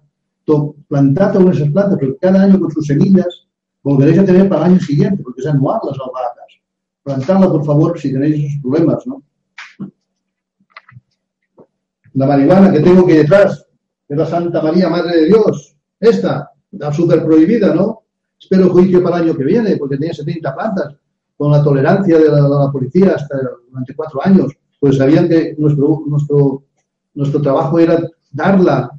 Plantad de esas plantas, pero cada año con sus semillas volveréis a tener para el año siguiente, porque es anual las albahacas. Plantadla, por favor, si tenéis esos problemas, ¿no? La marihuana que tengo aquí detrás, es la Santa María, Madre de Dios. Esta, la súper prohibida, ¿no? Espero juicio para el año que viene, porque tenía 70 plantas, con la tolerancia de la, de la policía hasta durante cuatro años pues sabían que nuestro, nuestro, nuestro trabajo era darla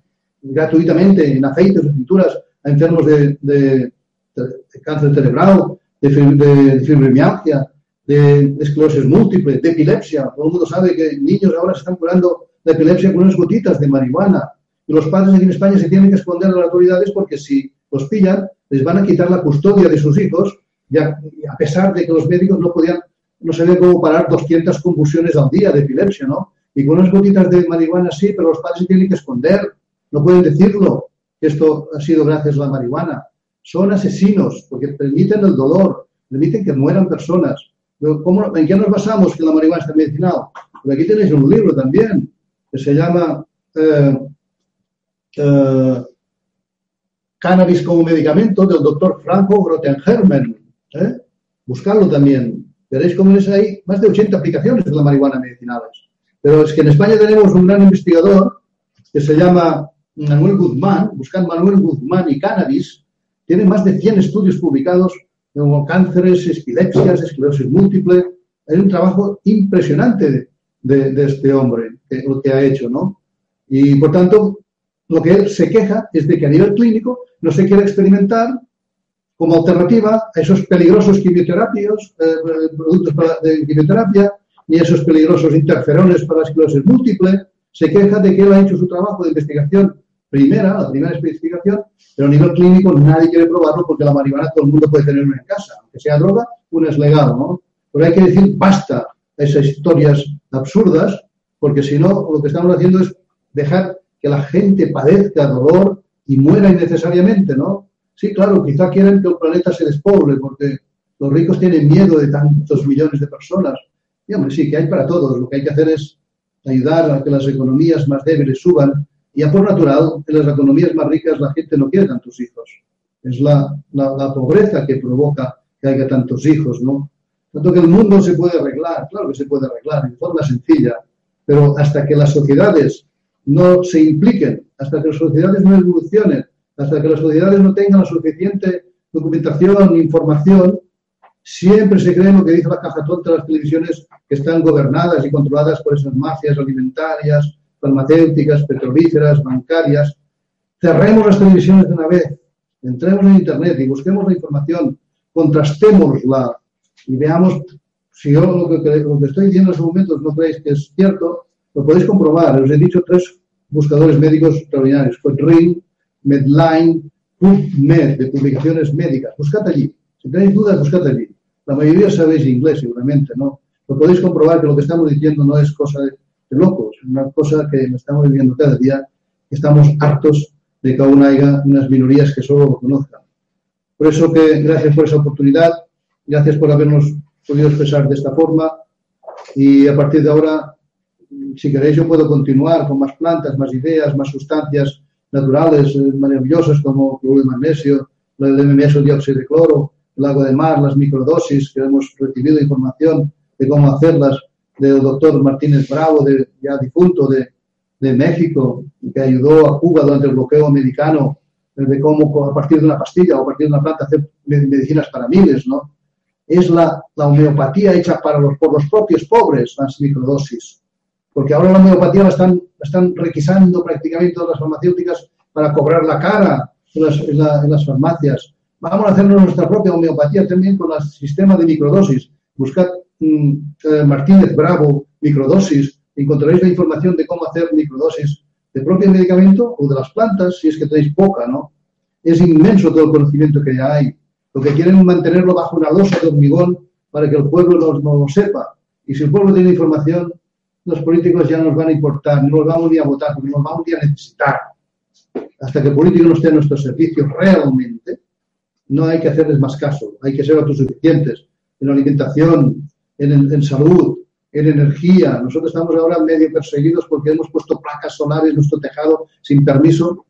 gratuitamente en aceites o pinturas a enfermos de, de, de cáncer cerebral, de, de fibromialgia, de esclerosis múltiple, de epilepsia. Todo el mundo sabe que niños ahora se están curando de epilepsia con unas gotitas de marihuana. Y los padres aquí en España se tienen que esconder a las autoridades porque si los pillan, les van a quitar la custodia de sus hijos, ya, a pesar de que los médicos no podían no sabía cómo parar 200 convulsiones al día de epilepsia, ¿no? Y con unas gotitas de marihuana sí, pero los padres se tienen que esconder, no pueden decirlo, que esto ha sido gracias a la marihuana. son asesinos porque permiten el dolor, permiten que mueran personas. ¿cómo, ¿En qué nos basamos que la marihuana está medicinal? Pues aquí tenéis un libro también que se llama eh, eh, Cannabis como medicamento del doctor Franco Grotenhermen. ¿eh? Buscarlo también. Veréis cómo es ahí más de 80 aplicaciones de la marihuana medicinales. Pero es que en España tenemos un gran investigador que se llama Manuel Guzmán, buscando Manuel Guzmán y cannabis, tiene más de 100 estudios publicados como cánceres, epilepsias, esclerosis múltiple. Hay un trabajo impresionante de, este hombre, lo que ha hecho, ¿no? Y por tanto, lo que él se queja es de que a nivel clínico no se quiere experimentar como alternativa a esos peligrosos quimioterapios, eh, productos de quimioterapia, ni esos peligrosos interferones para la esclerosis múltiple. Se queja de que él ha hecho su trabajo de investigación primera, la primera especificación, pero a nivel clínico nadie quiere probarlo porque la marihuana todo el mundo puede tener en casa. Aunque sea droga, una es legal, ¿no? Pero hay que decir basta a esas historias absurdas, porque si no, lo que estamos haciendo es dejar que la gente padezca dolor y muera innecesariamente, ¿no? Sí, claro, quizá quieren que el planeta se despoble porque los ricos tienen miedo de tantos millones de personas. Y hombre, sí, que hay para todos. Lo que hay que hacer es ayudar a que las economías más débiles suban. Y a por natural, en las economías más ricas la gente no quiere tantos hijos. Es la, la, pobreza que provoca que haya tantos hijos, ¿no? Tanto que el mundo se puede arreglar, claro que se puede arreglar de forma sencilla, pero hasta que las sociedades no se impliquen, hasta que las sociedades no evolucionen, hasta que las sociedades no tengan la suficiente documentación, información, siempre se cree lo que dice la caja tonta de las televisiones que están gobernadas y controladas por esas mafias alimentarias, farmacéuticas, petrolíferas, bancarias. Cerremos las televisiones de una vez, entremos en Internet y busquemos la información, contrastémosla y veamos si yo lo que, lo que estoy diciendo en estos momentos no creéis que es cierto, lo podéis comprobar. Os he dicho tres buscadores médicos extraordinarios. Fue Ring, Medline, PubMed, de publicaciones médicas. Buscad allí. Si tenéis dudas, buscad allí. La mayoría sabéis inglés, seguramente, ¿no? Lo podéis comprobar que lo que estamos diciendo no es cosa de, locos, es una cosa que estamos viviendo cada día. Estamos hartos de que aún haya unas minorías que solo lo conozcan. Por eso que gracias por esa oportunidad, gracias por habernos podido expresar de esta forma y a partir de ahora si queréis yo puedo continuar con más plantas, más ideas, más sustancias naturales eh, maravillosas como de magnesio, el MMS dióxido de cloro, el agua de mar, las microdosis, que hemos recibido información de cómo hacerlas del doctor Martínez Bravo, de, ya difunto de, de México, que ayudó a Cuba durante el bloqueo americano, de cómo a partir de una pastilla o a partir de una planta hacer medicinas para miles, ¿no? Es la, la homeopatía hecha para los, por los propios pobres, las microdosis porque ahora la homeopatía la están, están requisando prácticamente todas las farmacéuticas para cobrar la cara en las, farmacias. Vamos a hacernos nuestra propia homeopatía también con el sistema de microdosis. Buscad mm, eh, Martínez Bravo, microdosis, encontraréis la información de cómo hacer microdosis de propio medicamento o de las plantas, si es que tenéis poca, ¿no? Es inmenso todo el conocimiento que ya hay. Lo que quieren es mantenerlo bajo una losa de hormigón para que el pueblo no, no lo sepa. Y si el pueblo tiene información, los políticos ya nos van a importar, no nos vamos ni a votar, porque nos vamos a necesitar. Hasta que el político no esté a nuestro servicio realmente, no hay que hacerles más caso, hay que ser autosuficientes en alimentación, en, salud, en energía. Nosotros estamos ahora medio perseguidos porque hemos puesto placas solares en nuestro tejado sin permiso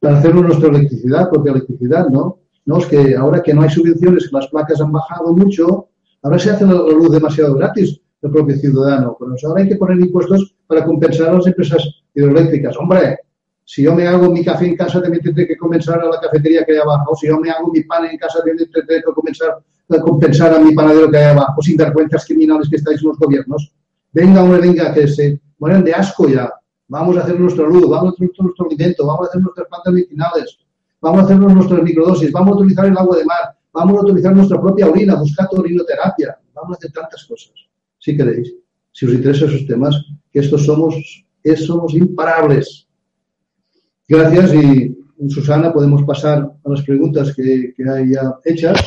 para hacernos nuestra electricidad, porque electricidad, ¿no? No, es que ahora que no hay subvenciones, las placas han bajado mucho, ahora se hace la luz demasiado gratis el propio ciudadano. Pero ahora hay que poner impuestos para compensar a las empresas hidroeléctricas. Hombre, si yo me hago mi café en casa, también tendré que compensar a la cafetería que hay abajo. Si yo me hago mi pan en casa, también tendré que compensar, compensar a mi panadero que hay abajo, sin vergüenzas criminales que estáis en los gobiernos. Venga, hombre, venga, que se mueren de asco ya. Vamos a hacer nuestra luz, vamos a hacer nuestro alimento, vamos a hacer nuestras plantas medicinales, vamos a hacer nuestras microdosis, vamos a utilizar el agua de mar, vamos a utilizar nuestra propia orina, buscar orinoterapia, vamos a hacer tantas cosas si queréis, si os interesan esos temas, que estos somos, somos imparables. Gracias y Susana podemos pasar a las preguntas que, que haya hechas.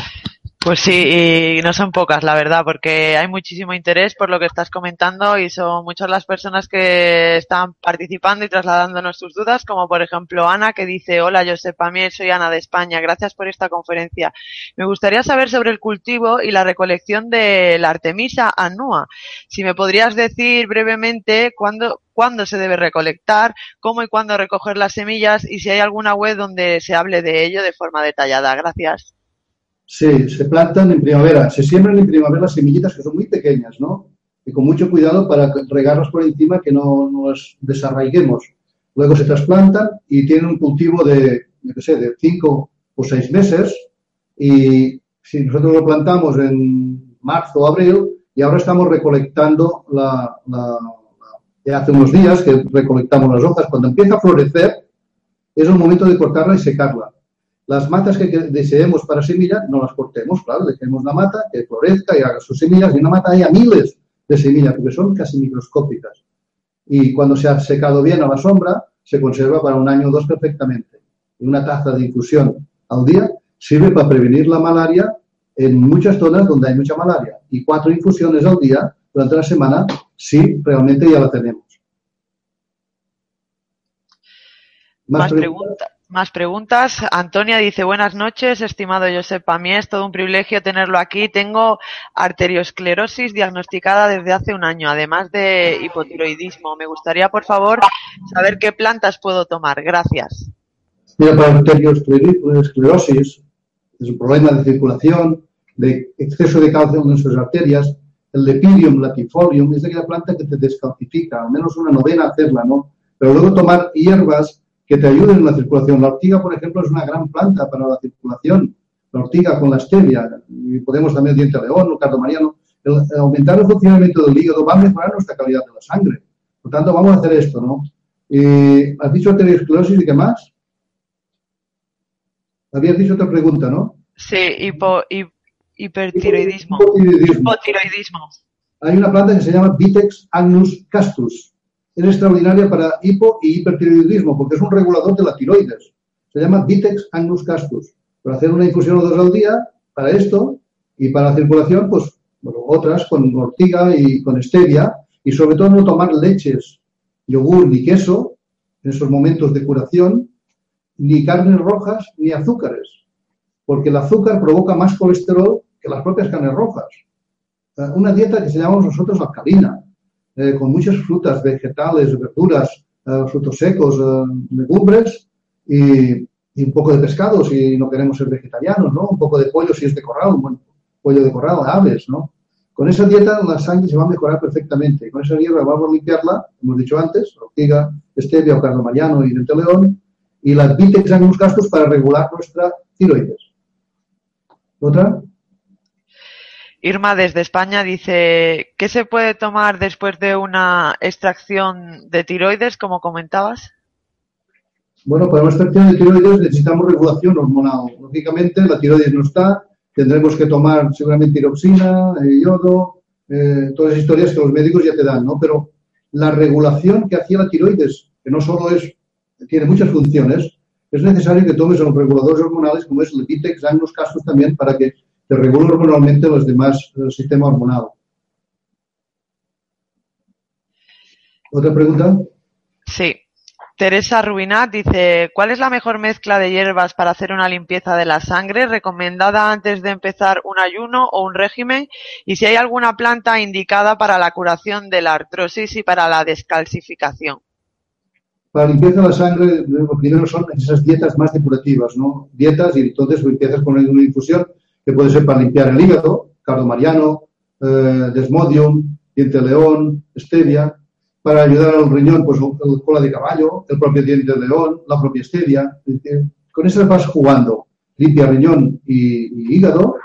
Pues sí, y no son pocas, la verdad, porque hay muchísimo interés por lo que estás comentando y son muchas las personas que están participando y trasladándonos sus dudas, como por ejemplo Ana, que dice, hola, yo sepa mí, soy Ana de España, gracias por esta conferencia. Me gustaría saber sobre el cultivo y la recolección de la Artemisa annua. Si me podrías decir brevemente cuándo, cuándo se debe recolectar, cómo y cuándo recoger las semillas y si hay alguna web donde se hable de ello de forma detallada. Gracias. Sí, se plantan en primavera. Se siembran en primavera las semillitas que son muy pequeñas, ¿no? Y con mucho cuidado para regarlas por encima que no nos desarraiguemos. Luego se trasplantan y tienen un cultivo de, qué sé, de cinco o seis meses. Y si nosotros lo plantamos en marzo o abril, y ahora estamos recolectando la, la, hace unos días que recolectamos las hojas. Cuando empieza a florecer, es el momento de cortarla y secarla las matas que deseemos para semillas, no las cortemos, claro, dejemos la mata que florezca y haga sus semillas, y una mata haya miles de semillas, porque son casi microscópicas. Y cuando se ha secado bien a la sombra, se conserva para un año o dos perfectamente. Y una taza de infusión al día sirve para prevenir la malaria en muchas zonas donde hay mucha malaria. Y cuatro infusiones al día durante la semana, sí, realmente ya la tenemos. Más, preguntas. Más preguntas. Antonia dice, buenas noches, estimado Josep. Para mí es todo un privilegio tenerlo aquí. Tengo arteriosclerosis diagnosticada desde hace un año, además de hipotiroidismo. Me gustaría, por favor, saber qué plantas puedo tomar. Gracias. Mira, para arteriosclerosis es un problema de circulación, de exceso de calcio en nuestras arterias. El lepirium latifolium es aquella planta que te descalcifica, al menos una novena hacerla, ¿no? Pero luego tomar hierbas que te ayuden en la circulación. La ortiga, por ejemplo, es una gran planta para la circulación. La ortiga con la stevia, y podemos también el diente león o cardomariano. El, aumentar el funcionamiento del hígado va a mejorar nuestra calidad de la sangre. Por tanto, vamos a hacer esto, ¿no? Eh, ¿Has dicho arteriosclerosis y qué más? Habías dicho otra pregunta, ¿no? Sí, hipo, hipertiroidismo. Hipotiroidismo. Hay una planta que se llama Vitex agnus castus es extraordinaria para hipo y hipertiroidismo porque es un regulador de la tiroides. Se llama Vitex agnus castus. Para hacer una infusión o dos al día, para esto, y para la circulación, pues otras con ortiga y con stevia, y sobre todo no tomar leches, yogur ni queso en esos momentos de curación, ni carnes rojas ni azúcares, porque el azúcar provoca más colesterol que las propias carnes rojas. Una dieta que se llama nosotros alcalina, eh, con muchas frutas, vegetales, verduras, eh, frutos secos, eh, legumbres y, un poco de pescado si no queremos ser vegetarianos, ¿no? Un poco de pollo si es de corral, un buen pollo de corral, aves, ¿no? Con esa dieta la sangre se va a mejorar perfectamente. Con esa hierba vamos a limpiarla, hemos dicho antes, ortiga, stevia o cardomariano y león, y las vitex unos gastos para regular nuestra tiroides. ¿Otra? Irma desde España dice, ¿qué se puede tomar después de una extracción de tiroides, como comentabas? Bueno, para una extracción de tiroides necesitamos regulación hormonal. Lógicamente, la tiroides no está, tendremos que tomar seguramente tiroxina, eh, yodo, eh, todas las historias que los médicos ya te dan, ¿no? Pero la regulación que hacía la tiroides, que no solo es, tiene muchas funciones, es necesario que tomes los reguladores hormonales como es el Epitex, en los casos también, para que que regula hormonalmente los demás, el sistema hormonal. ¿Otra pregunta? Sí. Teresa Rubinat dice, ¿cuál es la mejor mezcla de hierbas para hacer una limpieza de la sangre recomendada antes de empezar un ayuno o un régimen? Y si hay alguna planta indicada para la curación de la artrosis y para la descalcificación. Para limpieza de la sangre, lo primero son esas dietas más depurativas, ¿no? Dietas y entonces empiezas con una infusión que puede ser para limpiar el hígado, cardomariano, eh, desmodium, diente de león, stevia, para ayudar al riñón, pues el cola de caballo, el propio diente de león, la propia stevia. Con eso vas jugando. Limpia riñón y, hígado,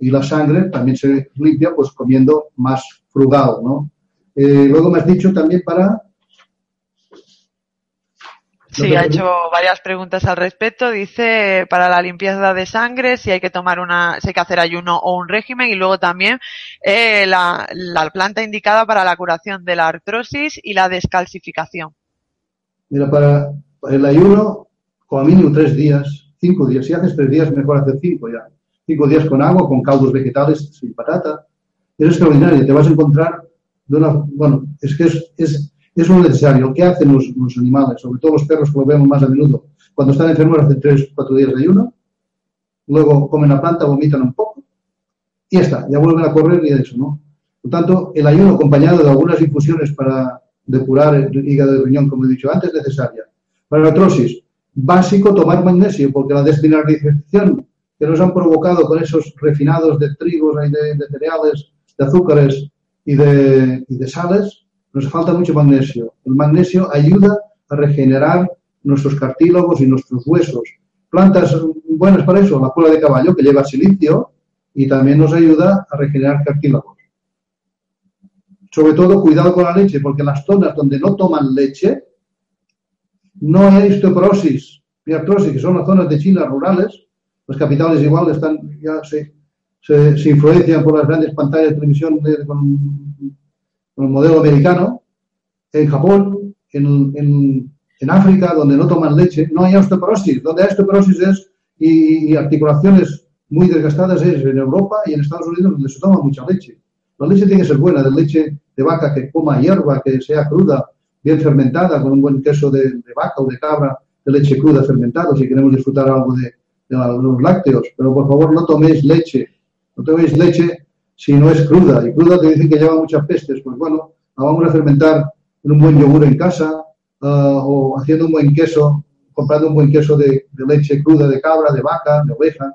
y la sangre también se limpia pues comiendo más frugal, ¿no? Eh, luego me has dicho también para Sí, ha hecho varias preguntas al respecto. Dice para la limpieza de sangre si hay que tomar una, si hay que hacer ayuno o un régimen y luego también eh, la, planta indicada para la curación de la artrosis y la descalcificación. Mira, para, el ayuno, como mínimo tres días, cinco días. Si haces tres días, mejor hacer cinco ya. cinco días con agua, con caldos vegetales sin patata. Es extraordinario, te vas a encontrar de una, bueno, es que es, es, es necesario. ¿Qué hacen los, los, animales? Sobre todo los perros que lo vemos más a menudo. Cuando están enfermos hacen tres, cuatro días de ayuno, luego comen la planta, vomitan un poco y ya está, ya vuelven a correr y eso, ¿no? Por tanto, el ayuno acompañado de algunas infusiones para depurar el hígado de riñón, como he dicho antes, es necesaria. Para la artrosis, básico tomar magnesio, porque la desmineralización que nos han provocado con esos refinados de trigos, de, de cereales, de azúcares y de, y de sales, nos falta mucho magnesio. El magnesio ayuda a regenerar nuestros cartílagos y nuestros huesos. Plantas buenas para eso, la cola de caballo, que lleva silicio y también nos ayuda a regenerar cartílagos. Sobre todo, cuidado con la leche, porque las zonas donde no toman leche, no hay osteoporosis ni artrosis, que son las zonas de China rurales. Las capitales igual están, ya se, se, influencian por las grandes pantallas de televisión el modelo americano. En Japón, en, en, en, África, donde no toman leche, no hay osteoporosis. Donde hay osteoporosis es, y, y articulaciones muy desgastadas es en Europa y en Estados Unidos, donde se toma mucha leche. La leche tiene que ser buena, de leche de vaca que coma hierba, que sea cruda, bien fermentada, con un buen queso de, de vaca o de cabra, de leche cruda fermentado, si queremos disfrutar algo de, de, los lácteos. Pero por favor no toméis leche, no toméis leche si no es cruda. Y cruda te dicen que lleva muchas pestes. Pues bueno, la vamos a fermentar en un buen yogur en casa uh, o haciendo un buen queso, comprando un buen queso de, de leche cruda de cabra, de vaca, de oveja